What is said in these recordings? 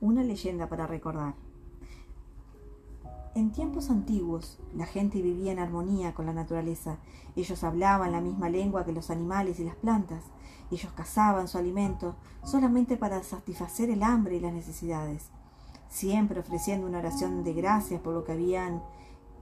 una leyenda para recordar. En tiempos antiguos, la gente vivía en armonía con la naturaleza. Ellos hablaban la misma lengua que los animales y las plantas. Ellos cazaban su alimento solamente para satisfacer el hambre y las necesidades, siempre ofreciendo una oración de gracias por lo que habían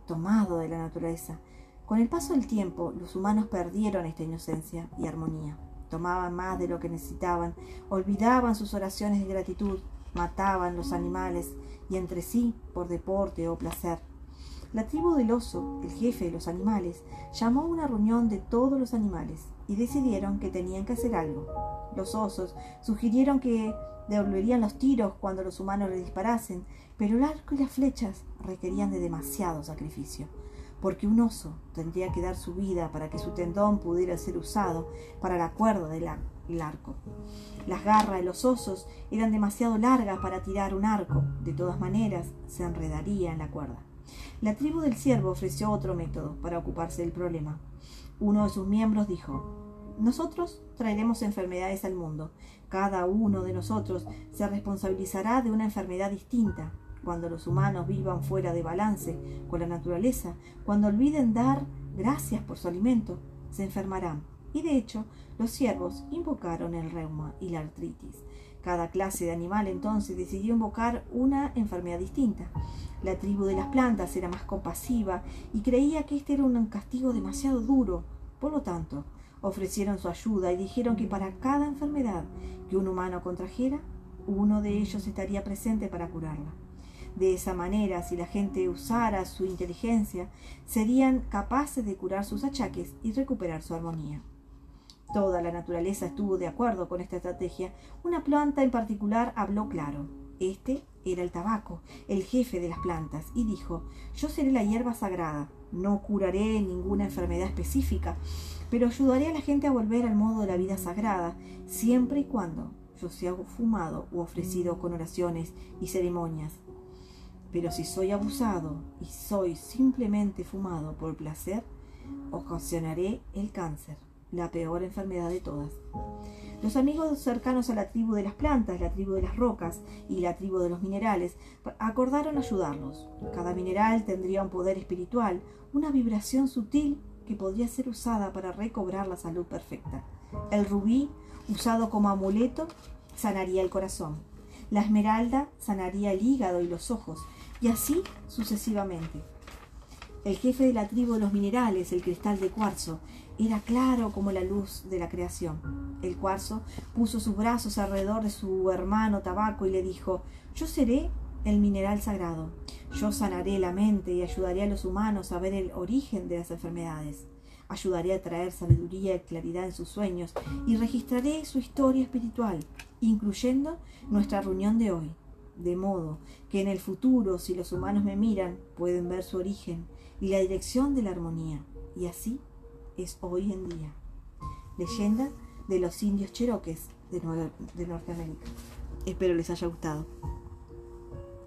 tomado de la naturaleza. Con el paso del tiempo, los humanos perdieron esta inocencia y armonía. Tomaban más de lo que necesitaban, olvidaban sus oraciones de gratitud, mataban los animales y entre sí por deporte o placer. La tribu del oso, el jefe de los animales, llamó a una reunión de todos los animales y decidieron que tenían que hacer algo. Los osos sugirieron que devolverían los tiros cuando los humanos les disparasen, pero el arco y las flechas requerían de demasiado sacrificio, porque un oso tendría que dar su vida para que su tendón pudiera ser usado para la cuerda del arco. Las garras de los osos eran demasiado largas para tirar un arco. De todas maneras, se enredaría en la cuerda. La tribu del ciervo ofreció otro método para ocuparse del problema. Uno de sus miembros dijo, nosotros traeremos enfermedades al mundo. Cada uno de nosotros se responsabilizará de una enfermedad distinta. Cuando los humanos vivan fuera de balance con la naturaleza, cuando olviden dar gracias por su alimento, se enfermarán y de hecho los ciervos invocaron el reuma y la artritis. Cada clase de animal entonces decidió invocar una enfermedad distinta. La tribu de las plantas era más compasiva y creía que este era un castigo demasiado duro. Por lo tanto, ofrecieron su ayuda y dijeron que para cada enfermedad que un humano contrajera, uno de ellos estaría presente para curarla. De esa manera, si la gente usara su inteligencia, serían capaces de curar sus achaques y recuperar su armonía. Toda la naturaleza estuvo de acuerdo con esta estrategia. Una planta en particular habló claro. Este era el tabaco, el jefe de las plantas, y dijo, yo seré la hierba sagrada, no curaré ninguna enfermedad específica, pero ayudaré a la gente a volver al modo de la vida sagrada, siempre y cuando yo sea fumado o ofrecido con oraciones y ceremonias. Pero si soy abusado y soy simplemente fumado por placer, ocasionaré el cáncer la peor enfermedad de todas. Los amigos cercanos a la tribu de las plantas, la tribu de las rocas y la tribu de los minerales acordaron ayudarlos. Cada mineral tendría un poder espiritual, una vibración sutil que podría ser usada para recobrar la salud perfecta. El rubí, usado como amuleto, sanaría el corazón. La esmeralda sanaría el hígado y los ojos, y así sucesivamente. El jefe de la tribu de los minerales, el cristal de cuarzo, era claro como la luz de la creación. El cuarzo puso sus brazos alrededor de su hermano tabaco y le dijo, yo seré el mineral sagrado. Yo sanaré la mente y ayudaré a los humanos a ver el origen de las enfermedades. Ayudaré a traer sabiduría y claridad en sus sueños y registraré su historia espiritual, incluyendo nuestra reunión de hoy. De modo que en el futuro, si los humanos me miran, pueden ver su origen y la dirección de la armonía. Y así es hoy en día. Leyenda de los indios cheroques de, de Norteamérica. Espero les haya gustado.